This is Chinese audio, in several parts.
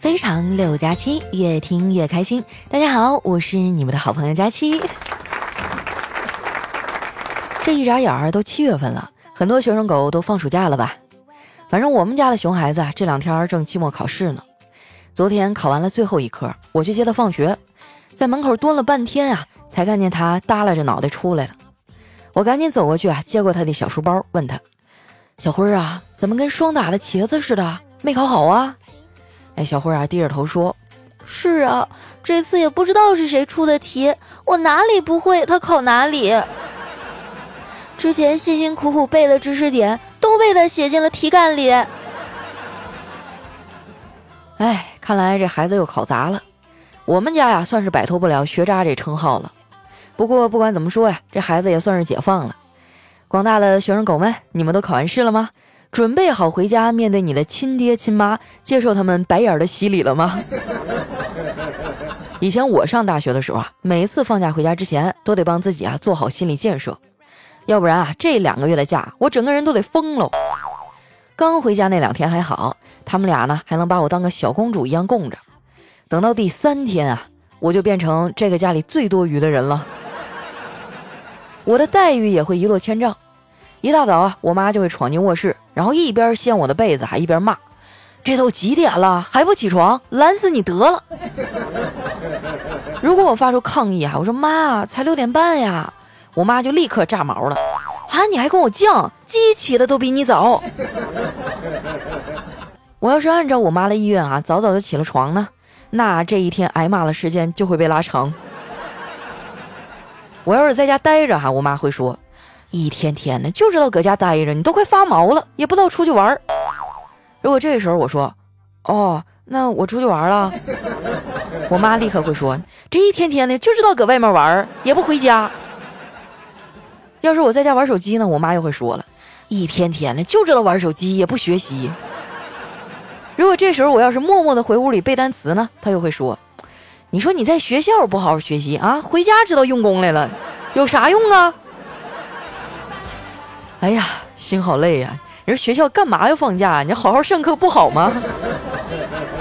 非常六加七，越听越开心。大家好，我是你们的好朋友佳期。这一眨眼儿都七月份了，很多学生狗都放暑假了吧？反正我们家的熊孩子啊，这两天正期末考试呢。昨天考完了最后一科，我去接他放学，在门口蹲了半天啊，才看见他耷拉着脑袋出来了。我赶紧走过去啊，接过他的小书包，问他：“小辉儿啊，怎么跟霜打的茄子似的？没考好啊？”哎，小慧啊，低着头说：“是啊，这次也不知道是谁出的题，我哪里不会，他考哪里。之前辛辛苦苦背的知识点，都被他写进了题干里。哎，看来这孩子又考砸了。我们家呀，算是摆脱不了学渣这称号了。不过不管怎么说呀，这孩子也算是解放了。广大的学生狗们，你们都考完试了吗？”准备好回家面对你的亲爹亲妈，接受他们白眼的洗礼了吗？以前我上大学的时候啊，每次放假回家之前，都得帮自己啊做好心理建设，要不然啊这两个月的假，我整个人都得疯喽。刚回家那两天还好，他们俩呢还能把我当个小公主一样供着。等到第三天啊，我就变成这个家里最多余的人了，我的待遇也会一落千丈。一大早啊，我妈就会闯进卧室，然后一边掀我的被子，还一边骂：“这都几点了，还不起床？懒死你得了！” 如果我发出抗议啊，我说：“妈，才六点半呀！”我妈就立刻炸毛了：“啊，你还跟我犟？鸡起的都比你早。”我要是按照我妈的意愿啊，早早就起了床呢，那这一天挨骂的时间就会被拉长。我要是在家待着哈，我妈会说。一天天的就知道搁家待着，你都快发毛了，也不知道出去玩。如果这个时候我说：“哦，那我出去玩了。” 我妈立刻会说：“这一天天的就知道搁外面玩，也不回家。”要是我在家玩手机呢，我妈又会说了：“一天天的就知道玩手机，也不学习。”如果这时候我要是默默的回屋里背单词呢，她又会说：“你说你在学校不好好学习啊，回家知道用功来了，有啥用啊？”哎呀，心好累呀！你说学校干嘛要放假？你好好上课不好吗？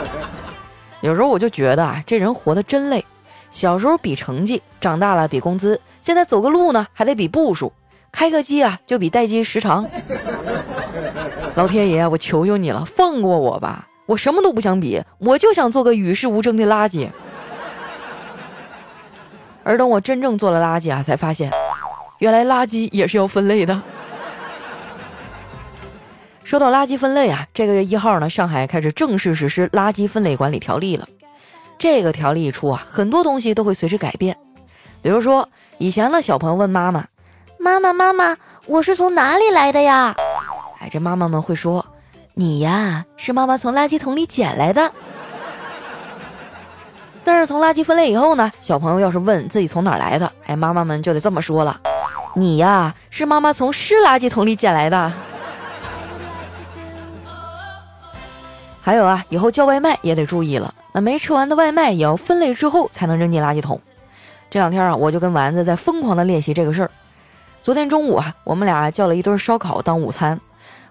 有时候我就觉得啊，这人活得真累。小时候比成绩，长大了比工资，现在走个路呢还得比步数，开个机啊就比待机时长。老天爷，我求求你了，放过我吧！我什么都不想比，我就想做个与世无争的垃圾。而等我真正做了垃圾啊，才发现，原来垃圾也是要分类的。说到垃圾分类啊，这个月一号呢，上海开始正式实施垃圾分类管理条例了。这个条例一出啊，很多东西都会随之改变。比如说，以前呢，小朋友问妈妈：“妈妈，妈妈，我是从哪里来的呀？”哎，这妈妈们会说：“你呀，是妈妈从垃圾桶里捡来的。”但是从垃圾分类以后呢，小朋友要是问自己从哪来的，哎，妈妈们就得这么说了：“你呀，是妈妈从湿垃圾桶里捡来的。”还有啊，以后叫外卖也得注意了。那没吃完的外卖也要分类之后才能扔进垃圾桶。这两天啊，我就跟丸子在疯狂的练习这个事儿。昨天中午啊，我们俩叫了一顿烧烤当午餐。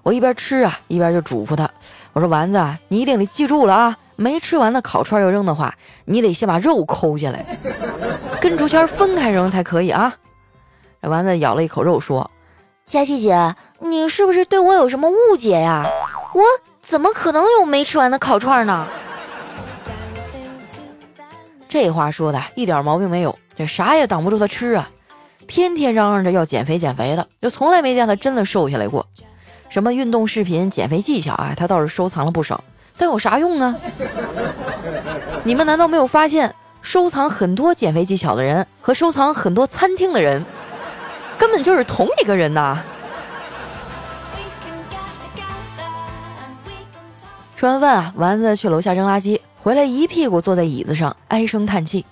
我一边吃啊，一边就嘱咐他：“我说丸子，你一定得记住了啊，没吃完的烤串要扔的话，你得先把肉抠下来，跟竹签分开扔才可以啊。”丸子咬了一口肉说：“佳琪姐，你是不是对我有什么误解呀？我。”怎么可能有没吃完的烤串呢？这话说的一点毛病没有，这啥也挡不住他吃啊！天天嚷嚷着要减肥减肥的，就从来没见他真的瘦下来过。什么运动视频、减肥技巧啊，他倒是收藏了不少，但有啥用啊？你们难道没有发现，收藏很多减肥技巧的人和收藏很多餐厅的人，根本就是同一个人呐？吃完饭啊，丸子去楼下扔垃圾，回来一屁股坐在椅子上，唉声叹气。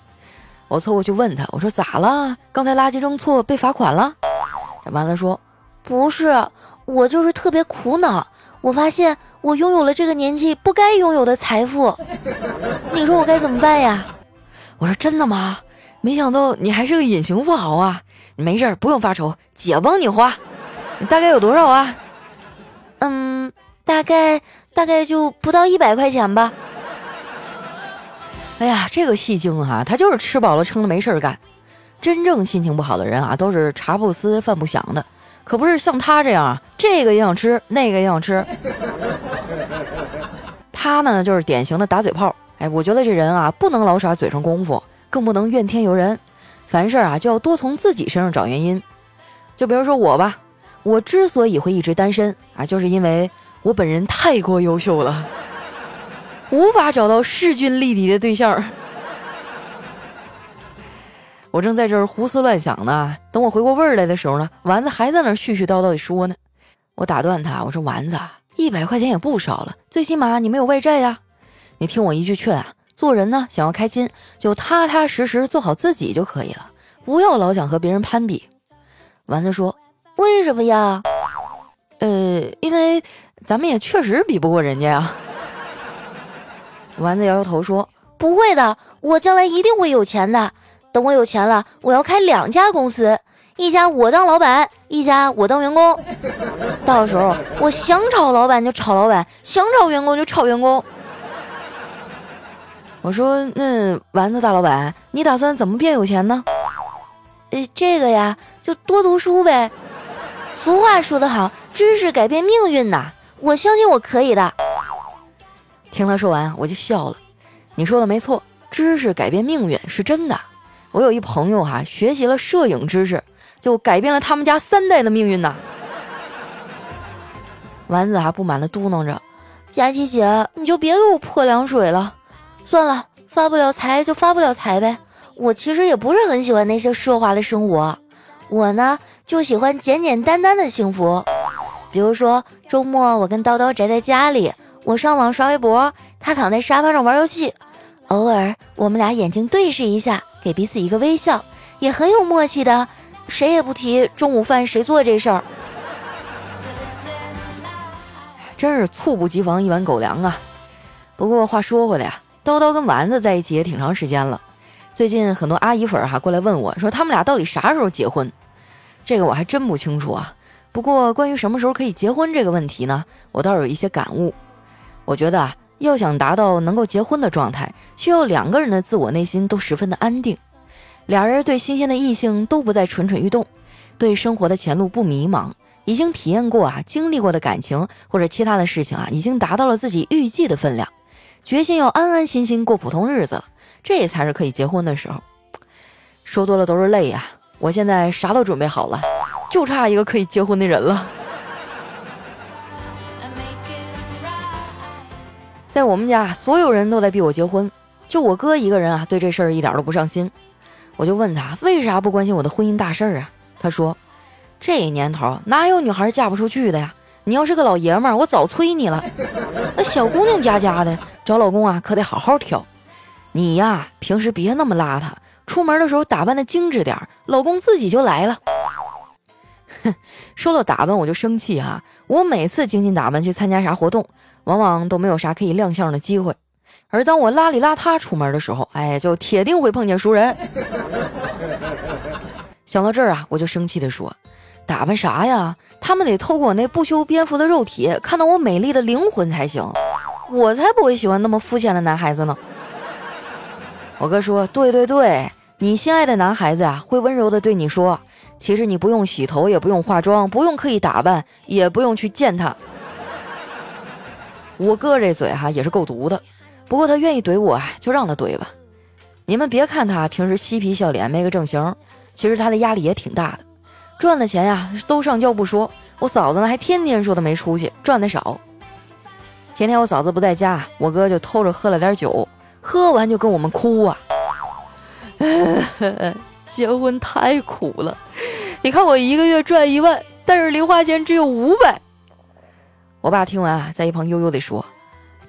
我凑过去问他，我说咋了？刚才垃圾扔错被罚款了？丸子说不是，我就是特别苦恼。我发现我拥有了这个年纪不该拥有的财富，你说我该怎么办呀？我说真的吗？没想到你还是个隐形富豪啊！没事，不用发愁，姐帮你花。你大概有多少啊？嗯，大概。大概就不到一百块钱吧。哎呀，这个戏精哈，他就是吃饱了撑的没事儿干。真正心情不好的人啊，都是茶不思饭不想的，可不是像他这样啊，这个也想吃，那个也想吃。他呢，就是典型的打嘴炮。哎，我觉得这人啊，不能老耍嘴上功夫，更不能怨天尤人。凡事啊，就要多从自己身上找原因。就比如说我吧，我之所以会一直单身啊，就是因为我本人太过优秀了，无法找到势均力敌的对象。我正在这儿胡思乱想呢，等我回过味儿来的时候呢，丸子还在那儿絮絮叨叨的说呢。我打断他，我说：“丸子，一百块钱也不少了，最起码你没有外债呀。你听我一句劝啊，做人呢，想要开心，就踏踏实实做好自己就可以了，不要老想和别人攀比。”丸子说：“为什么呀？呃，因为咱们也确实比不过人家呀。”丸子摇摇头说：“不会的，我将来一定会有钱的。等我有钱了，我要开两家公司。”一家我当老板，一家我当员工。到时候我想炒老板就炒老板，想炒员工就炒员工。我说：“那丸子大老板，你打算怎么变有钱呢？”呃，这个呀，就多读书呗。俗话说得好，知识改变命运呐。我相信我可以的。听他说完，我就笑了。你说的没错，知识改变命运是真的。我有一朋友哈，学习了摄影知识。就改变了他们家三代的命运呐！丸子还不满的嘟囔着：“佳琪姐，你就别给我泼凉水了。算了，发不了财就发不了财呗。我其实也不是很喜欢那些奢华的生活，我呢就喜欢简简单单的幸福。比如说周末我跟叨叨宅在家里，我上网刷微博，他躺在沙发上玩游戏，偶尔我们俩眼睛对视一下，给彼此一个微笑，也很有默契的。”谁也不提中午饭谁做这事儿，真是猝不及防一碗狗粮啊！不过话说回来呀，叨叨跟丸子在一起也挺长时间了。最近很多阿姨粉哈过来问我说，他们俩到底啥时候结婚？这个我还真不清楚啊。不过关于什么时候可以结婚这个问题呢，我倒是有一些感悟。我觉得啊，要想达到能够结婚的状态，需要两个人的自我内心都十分的安定。俩人对新鲜的异性都不再蠢蠢欲动，对生活的前路不迷茫，已经体验过啊，经历过的感情或者其他的事情啊，已经达到了自己预计的分量，决心要安安心心过普通日子了，这才是可以结婚的时候。说多了都是泪呀，我现在啥都准备好了，就差一个可以结婚的人了。在我们家，所有人都在逼我结婚，就我哥一个人啊，对这事儿一点都不上心。我就问他为啥不关心我的婚姻大事儿啊？他说：“这年头哪有女孩嫁不出去的呀？你要是个老爷们儿，我早催你了。那小姑娘家家的找老公啊，可得好好挑。你呀，平时别那么邋遢，出门的时候打扮的精致点儿，老公自己就来了。” 说到打扮我就生气哈！我每次精心打扮去参加啥活动，往往都没有啥可以亮相的机会。而当我邋里邋遢出门的时候，哎，就铁定会碰见熟人。想到这儿啊，我就生气地说：“打扮啥呀？他们得透过我那不修边幅的肉体，看到我美丽的灵魂才行。我才不会喜欢那么肤浅的男孩子呢。”我哥说：“对对对，你心爱的男孩子啊，会温柔地对你说，其实你不用洗头，也不用化妆，不用刻意打扮，也不用去见他。”我哥这嘴哈也是够毒的。不过他愿意怼我，就让他怼吧。你们别看他平时嬉皮笑脸，没个正形，其实他的压力也挺大的。赚的钱呀都上交不说，我嫂子呢还天天说他没出息，赚的少。前天我嫂子不在家，我哥就偷着喝了点酒，喝完就跟我们哭啊。结婚太苦了，你看我一个月赚一万，但是零花钱只有五百。我爸听完啊，在一旁悠悠地说：“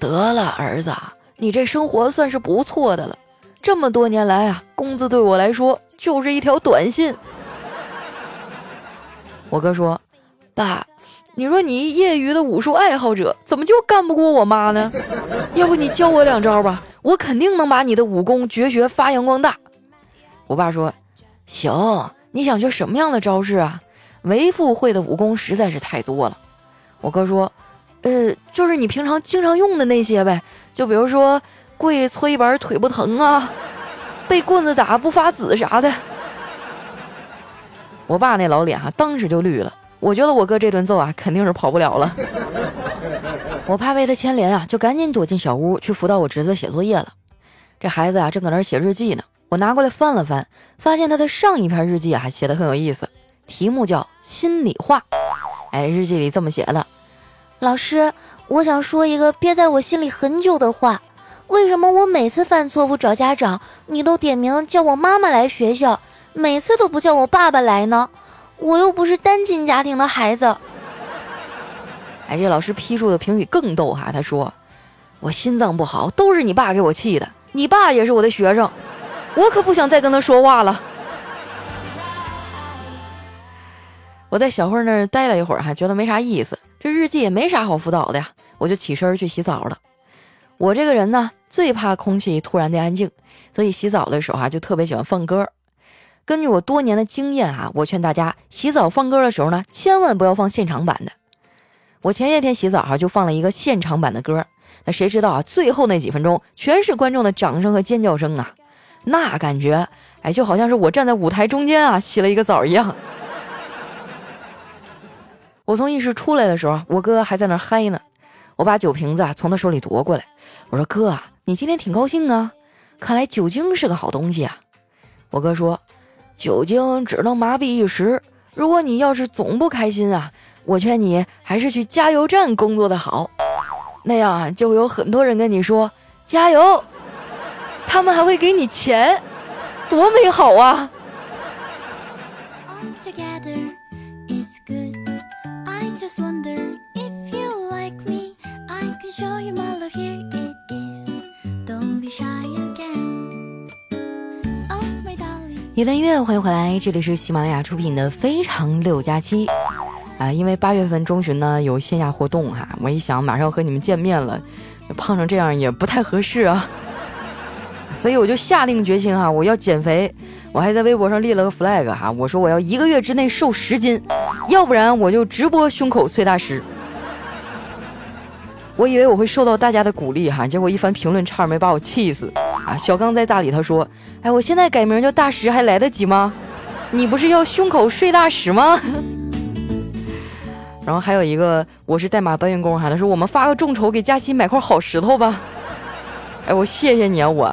得了，儿子。”你这生活算是不错的了，这么多年来啊，工资对我来说就是一条短信。我哥说：“爸，你说你业余的武术爱好者，怎么就干不过我妈呢？要不你教我两招吧，我肯定能把你的武功绝学发扬光大。”我爸说：“行，你想学什么样的招式啊？为父会的武功实在是太多了。”我哥说。呃，就是你平常经常用的那些呗，就比如说跪搓衣板腿不疼啊？被棍子打不发紫啥的？我爸那老脸哈，当时就绿了。我觉得我哥这顿揍啊，肯定是跑不了了。我怕被他牵连啊，就赶紧躲进小屋去辅导我侄子写作业了。这孩子啊，正搁那写日记呢。我拿过来翻了翻，发现他的上一篇日记啊，写的很有意思，题目叫《心里话》。哎，日记里这么写的：老师，我想说一个憋在我心里很久的话。为什么我每次犯错误找家长，你都点名叫我妈妈来学校，每次都不叫我爸爸来呢？我又不是单亲家庭的孩子。哎，这老师批注的评语更逗哈，他说：“我心脏不好，都是你爸给我气的。你爸也是我的学生。”我可不想再跟他说话了。我在小慧那儿待了一会儿，还觉得没啥意思，这日记也没啥好辅导的呀，我就起身去洗澡了。我这个人呢，最怕空气突然的安静，所以洗澡的时候啊，就特别喜欢放歌。根据我多年的经验啊，我劝大家洗澡放歌的时候呢，千万不要放现场版的。我前些天洗澡哈，就放了一个现场版的歌，那谁知道啊，最后那几分钟全是观众的掌声和尖叫声啊！那感觉，哎，就好像是我站在舞台中间啊，洗了一个澡一样。我从浴室出来的时候，我哥还在那嗨呢。我把酒瓶子啊从他手里夺过来，我说：“哥啊，你今天挺高兴啊，看来酒精是个好东西啊。”我哥说：“酒精只能麻痹一时，如果你要是总不开心啊，我劝你还是去加油站工作的好，那样啊就会有很多人跟你说加油。”他们还会给你钱，多美好啊！一段音乐，欢迎回来，这里是喜马拉雅出品的《非常六加七》啊！因为八月份中旬呢有线下活动哈，我一想马上要和你们见面了，胖成这样也不太合适啊。所以我就下定决心哈，我要减肥，我还在微博上立了个 flag 哈，我说我要一个月之内瘦十斤，要不然我就直播胸口碎大石。我以为我会受到大家的鼓励哈，结果一番评论差点没把我气死啊！小刚在大理他说：“哎，我现在改名叫大石还来得及吗？你不是要胸口碎大石吗？” 然后还有一个我是代码搬运工哈，他说我们发个众筹给佳琪买块好石头吧。哎，我谢谢你啊，我。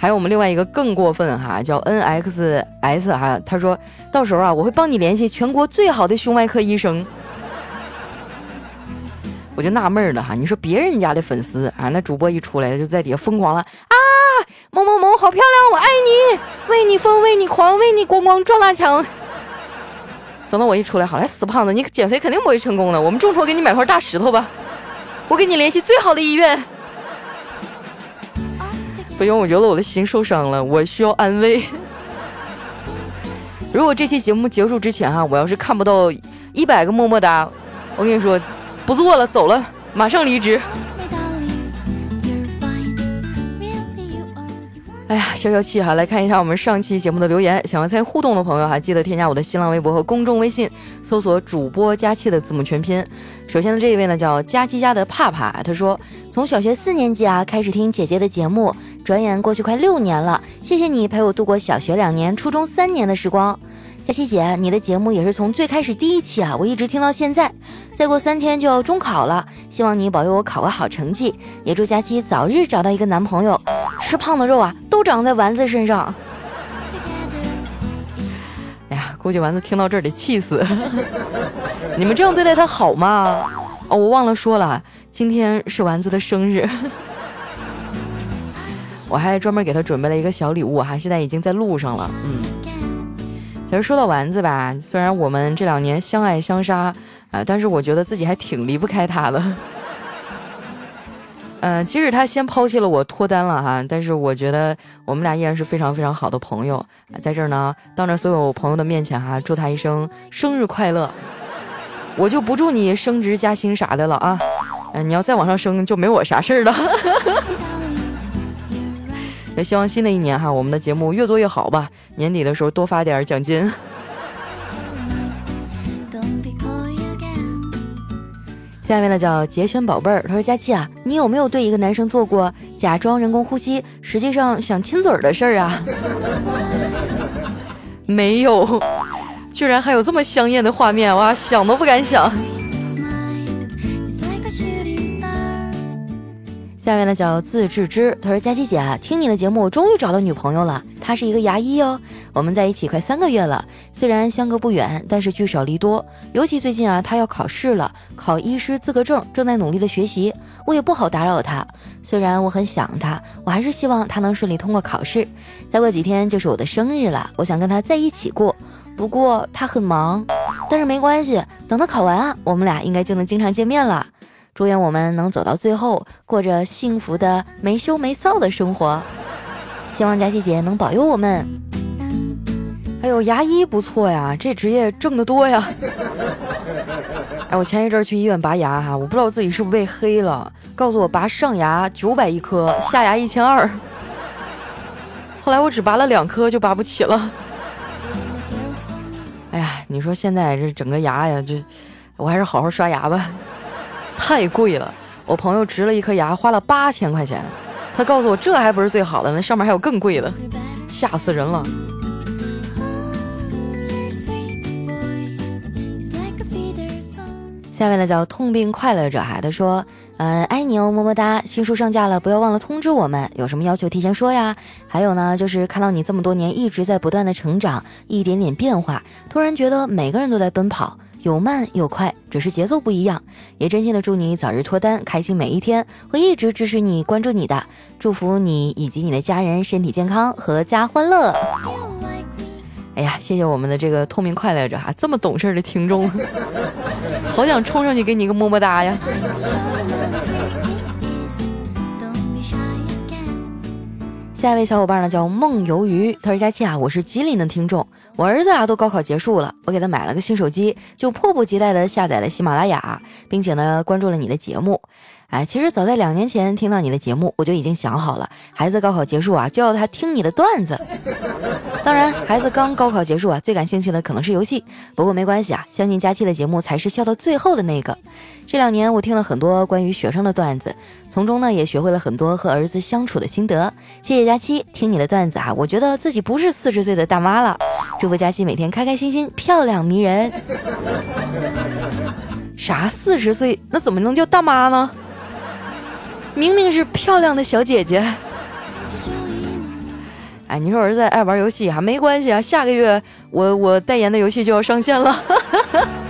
还有我们另外一个更过分哈，叫 N X S 哈，他说到时候啊，我会帮你联系全国最好的胸外科医生。我就纳闷了哈，你说别人家的粉丝啊，那主播一出来就在底下疯狂了啊，某某某好漂亮，我爱你，为你疯，为你狂，为你咣咣撞大墙。等到我一出来，好来死胖子，你减肥肯定不会成功的，我们众筹给你买块大石头吧，我给你联系最好的医院。不行，我觉得我的心受伤了，我需要安慰。如果这期节目结束之前哈，我要是看不到一百个么么哒，我跟你说，不做了，走了，马上离职。哎呀，消消气哈，来看一下我们上期节目的留言。想要参与互动的朋友哈，记得添加我的新浪微博和公众微信，搜索“主播佳期”的字母全拼。首先呢，这一位呢叫佳期家的帕帕，他说从小学四年级啊开始听姐姐的节目，转眼过去快六年了，谢谢你陪我度过小学两年、初中三年的时光。佳琪姐，你的节目也是从最开始第一期啊，我一直听到现在。再过三天就要中考了，希望你保佑我考个好成绩，也祝佳琪早日找到一个男朋友。吃胖的肉啊，都长在丸子身上。哎呀，估计丸子听到这儿得气死。你们这样对待他好吗？哦，我忘了说了，今天是丸子的生日，我还专门给他准备了一个小礼物哈，现在已经在路上了。嗯，其实说到丸子吧，虽然我们这两年相爱相杀。啊，但是我觉得自己还挺离不开他的。嗯，即使他先抛弃了我脱单了哈，但是我觉得我们俩依然是非常非常好的朋友。在这儿呢，当着所有朋友的面前哈，祝他一生生日快乐。我就不祝你升职加薪啥的了啊，嗯，你要再往上升就没我啥事儿了。也希望新的一年哈，我们的节目越做越好吧，年底的时候多发点奖金。下面呢叫杰轩宝贝儿，他说：“佳琪啊，你有没有对一个男生做过假装人工呼吸，实际上想亲嘴儿的事儿啊？没有，居然还有这么香艳的画面，哇，想都不敢想。下面呢叫自制之，他说：“佳琪姐啊，听你的节目，我终于找到女朋友了。她是一个牙医哦，我们在一起快三个月了。虽然相隔不远，但是聚少离多。尤其最近啊，她要考试了，考医师资格证，正在努力的学习。我也不好打扰她。虽然我很想她，我还是希望她能顺利通过考试。再过几天就是我的生日了，我想跟她在一起过。不过她很忙，但是没关系，等她考完啊，我们俩应该就能经常见面了。”祝愿我们能走到最后，过着幸福的没羞没臊的生活。希望佳琪姐能保佑我们。哎呦牙医不错呀，这职业挣得多呀。哎，我前一阵去医院拔牙哈，我不知道自己是不是被黑了，告诉我拔上牙九百一颗，下牙一千二。后来我只拔了两颗就拔不起了。哎呀，你说现在这整个牙呀，就我还是好好刷牙吧。太贵了，我朋友植了一颗牙，花了八千块钱。他告诉我，这还不是最好的，那上面还有更贵的，吓死人了。下面呢叫痛并快乐着，哈，他说，嗯，爱你哦，么么哒。新书上架了，不要忘了通知我们。有什么要求提前说呀？还有呢，就是看到你这么多年一直在不断的成长，一点点变化，突然觉得每个人都在奔跑。有慢有快，只是节奏不一样。也真心的祝你早日脱单，开心每一天，会一直支持你、关注你的。祝福你以及你的家人身体健康，阖家欢乐。哎呀，谢谢我们的这个透明快乐者哈，这么懂事的听众，好想冲上去给你一个么么哒呀！下一位小伙伴呢叫梦游鱼，他说：“佳期啊，我是吉林的听众，我儿子啊都高考结束了，我给他买了个新手机，就迫不及待的下载了喜马拉雅，并且呢关注了你的节目。”哎，其实早在两年前听到你的节目，我就已经想好了，孩子高考结束啊，就要他听你的段子。当然，孩子刚高考结束啊，最感兴趣的可能是游戏。不过没关系啊，相信佳期的节目才是笑到最后的那个。这两年我听了很多关于学生的段子，从中呢也学会了很多和儿子相处的心得。谢谢佳期，听你的段子啊，我觉得自己不是四十岁的大妈了。祝福佳期每天开开心心，漂亮迷人。啥四十岁？那怎么能叫大妈呢？明明是漂亮的小姐姐，哎，你说儿子爱玩游戏还没关系啊，下个月我我代言的游戏就要上线了，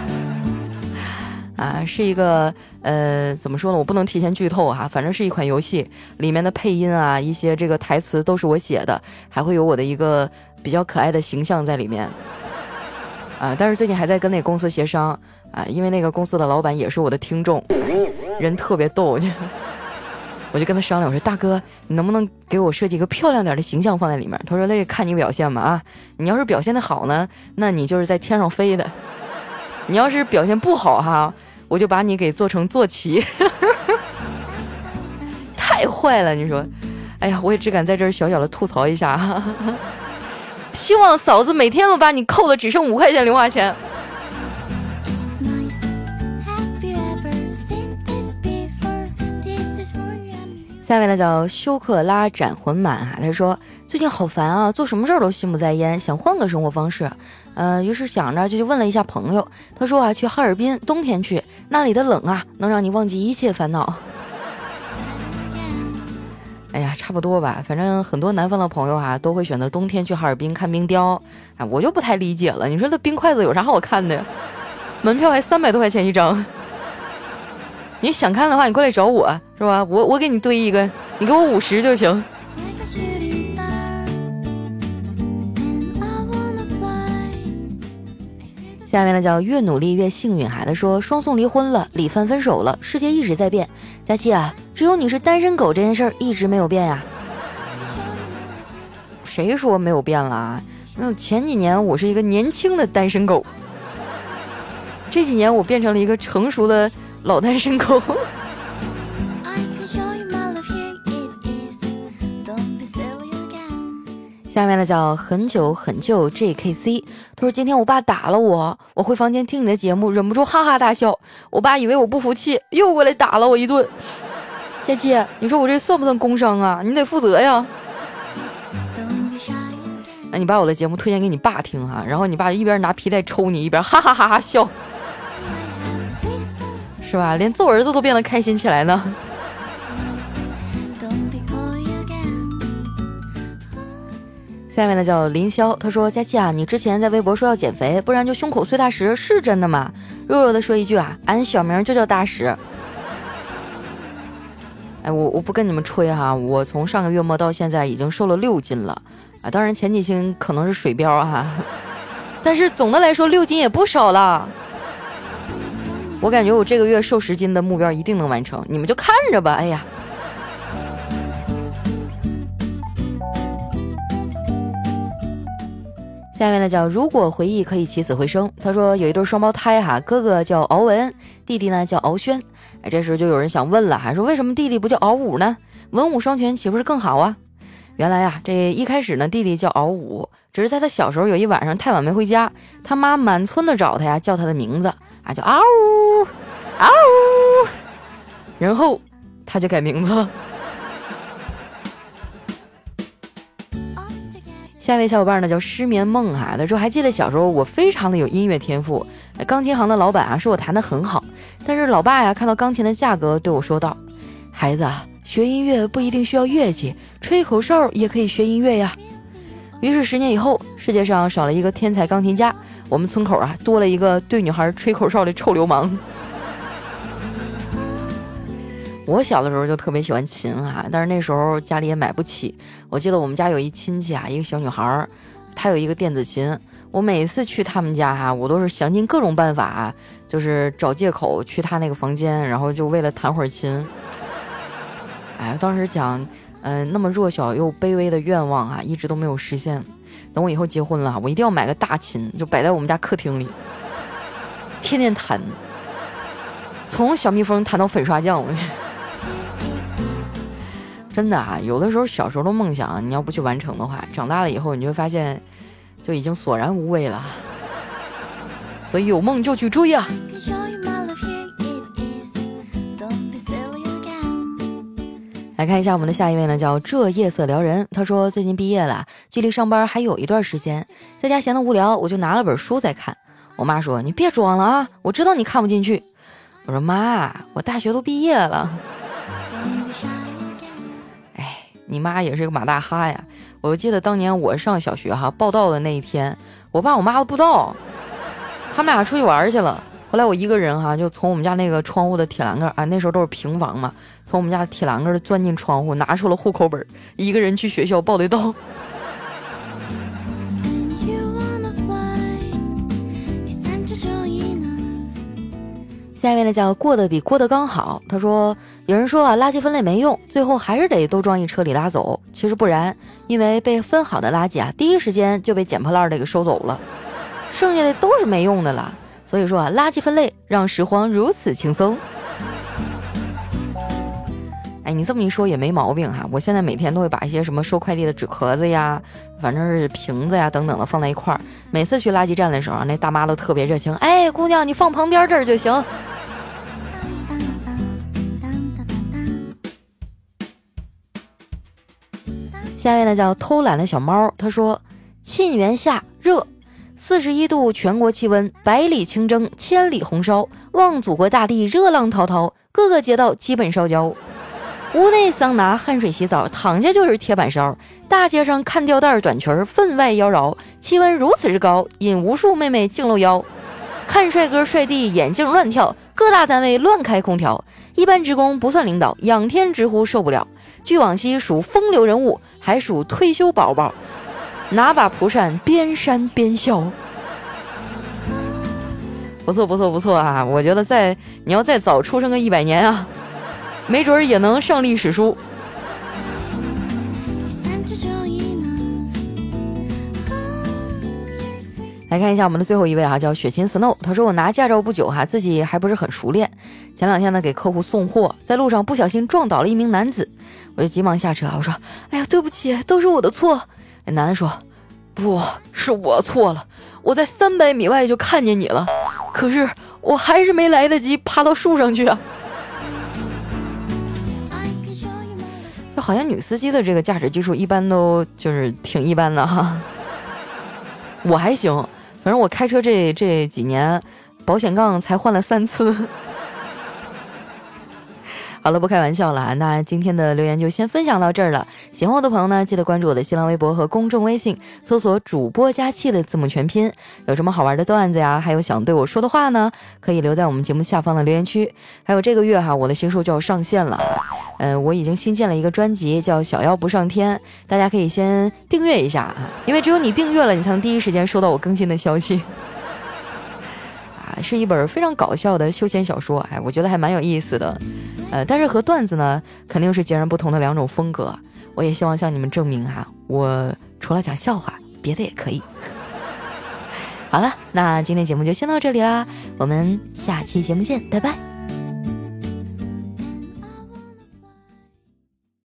啊，是一个呃，怎么说呢？我不能提前剧透哈，反正是一款游戏，里面的配音啊，一些这个台词都是我写的，还会有我的一个比较可爱的形象在里面，啊，但是最近还在跟那公司协商啊，因为那个公司的老板也是我的听众，人特别逗。我就跟他商量，我说大哥，你能不能给我设计一个漂亮点的形象放在里面？他说那就看你表现吧啊，你要是表现的好呢，那你就是在天上飞的；你要是表现不好哈，我就把你给做成坐骑。太坏了，你说？哎呀，我也只敢在这儿小小的吐槽一下哈。希望嫂子每天都把你扣的只剩五块钱零花钱。下面呢叫休克拉斩魂满哈，他说最近好烦啊，做什么事儿都心不在焉，想换个生活方式，呃，于是想着就去问了一下朋友，他说啊，去哈尔滨，冬天去，那里的冷啊，能让你忘记一切烦恼。哎呀，差不多吧，反正很多南方的朋友啊，都会选择冬天去哈尔滨看冰雕，啊，我就不太理解了，你说那冰筷子有啥好看的？门票还三百多块钱一张。你想看的话，你过来找我是吧？我我给你堆一个，你给我五十就行。下面呢叫越努力越幸运，孩子说双宋离婚了，李帆分手了，世界一直在变。佳期啊，只有你是单身狗这件事儿一直没有变呀。谁说没有变了？那前几年我是一个年轻的单身狗，这几年我变成了一个成熟的。老单身狗。下面呢叫很久很久 JKC，他说今天我爸打了我，我回房间听你的节目，忍不住哈哈大笑。我爸以为我不服气，又过来打了我一顿。佳琪，你说我这算不算工伤啊？你得负责呀。那 你把我的节目推荐给你爸听哈，然后你爸一边拿皮带抽你，一边哈哈哈哈笑，是吧？连揍儿子都变得开心起来呢。下面的叫林霄，他说：“佳琪啊，你之前在微博说要减肥，不然就胸口碎大石，是真的吗？”弱弱的说一句啊，俺小名就叫大石。哎，我我不跟你们吹哈，我从上个月末到现在已经瘦了六斤了。啊，当然前几星可能是水膘哈，但是总的来说六斤也不少了。我感觉我这个月瘦十斤的目标一定能完成，你们就看着吧。哎呀，下面呢叫如果回忆可以起死回生，他说有一对双胞胎哈，哥哥叫敖文，弟弟呢叫敖轩。哎，这时候就有人想问了，还说为什么弟弟不叫敖武呢？文武双全岂不是更好啊？原来呀，这一开始呢，弟弟叫敖武，只是在他小时候有一晚上太晚没回家，他妈满村的找他呀，叫他的名字啊，叫嗷呜嗷呜，然后他就改名字了。下一位小伙伴呢叫失眠梦哈，他说还记得小时候我非常的有音乐天赋，钢琴行的老板啊说我弹的很好，但是老爸呀看到钢琴的价格对我说道：“孩子啊。”学音乐不一定需要乐器，吹口哨也可以学音乐呀。于是十年以后，世界上少了一个天才钢琴家，我们村口啊多了一个对女孩吹口哨的臭流氓。我小的时候就特别喜欢琴哈，但是那时候家里也买不起。我记得我们家有一亲戚啊，一个小女孩，她有一个电子琴。我每次去他们家哈，我都是想尽各种办法，就是找借口去他那个房间，然后就为了弹会儿琴。哎，当时讲，嗯，那么弱小又卑微的愿望啊，一直都没有实现。等我以后结婚了，我一定要买个大琴，就摆在我们家客厅里，天天弹，从小蜜蜂弹到粉刷匠。我去真的啊，有的时候小时候的梦想，你要不去完成的话，长大了以后，你就会发现，就已经索然无味了。所以有梦就去追啊！来看一下我们的下一位呢，叫这夜色撩人。他说最近毕业了，距离上班还有一段时间，在家闲得无聊，我就拿了本书在看。我妈说你别装了啊，我知道你看不进去。我说妈，我大学都毕业了。哎，你妈也是个马大哈呀。我记得当年我上小学哈报道的那一天，我爸我妈都不知道，他们俩出去玩去了。后来我一个人哈，就从我们家那个窗户的铁栏杆啊，那时候都是平房嘛，从我们家铁栏杆钻进窗户，拿出了户口本，一个人去学校报的到。下一位呢叫过得比郭德纲好，他说有人说啊，垃圾分类没用，最后还是得都装一车里拉走。其实不然，因为被分好的垃圾啊，第一时间就被捡破烂的给收走了，剩下的都是没用的了。所以说啊，垃圾分类让拾荒如此轻松。哎，你这么一说也没毛病哈。我现在每天都会把一些什么收快递的纸壳子呀，反正是瓶子呀等等的放在一块儿。每次去垃圾站的时候，那大妈都特别热情。哎，姑娘，你放旁边这儿就行。下面呢叫偷懒的小猫，他说：沁园夏热。四十一度，全国气温，百里清蒸，千里红烧，望祖国大地热浪滔滔，各个街道基本烧焦。屋内桑拿，汗水洗澡，躺下就是铁板烧。大街上看吊带短裙，分外妖娆。气温如此之高，引无数妹妹净露腰。看帅哥帅弟，眼镜乱跳。各大单位乱开空调，一般职工不算领导，仰天直呼受不了。据往昔属风流人物，还属退休宝宝。拿把蒲扇边扇边笑，不错不错不错啊！我觉得再你要再早出生个一百年啊，没准儿也能上历史书。来看一下我们的最后一位哈，叫雪琴 Snow。他说我拿驾照不久哈，自己还不是很熟练。前两天呢给客户送货，在路上不小心撞倒了一名男子，我就急忙下车我说：“哎呀，对不起，都是我的错。”那男的说：“不是我错了，我在三百米外就看见你了，可是我还是没来得及爬到树上去啊。”就好像女司机的这个驾驶技术一般都就是挺一般的哈。我还行，反正我开车这这几年，保险杠才换了三次。好了，不开玩笑了啊，那今天的留言就先分享到这儿了。喜欢我的朋友呢，记得关注我的新浪微博和公众微信，搜索“主播加气”的字母全拼。有什么好玩的段子呀，还有想对我说的话呢，可以留在我们节目下方的留言区。还有这个月哈，我的新书就要上线了，嗯，我已经新建了一个专辑，叫《小妖不上天》，大家可以先订阅一下啊，因为只有你订阅了，你才能第一时间收到我更新的消息。是一本非常搞笑的休闲小说，哎，我觉得还蛮有意思的，呃，但是和段子呢肯定是截然不同的两种风格。我也希望向你们证明哈，我除了讲笑话，别的也可以。好了，那今天节目就先到这里啦，我们下期节目见，拜拜。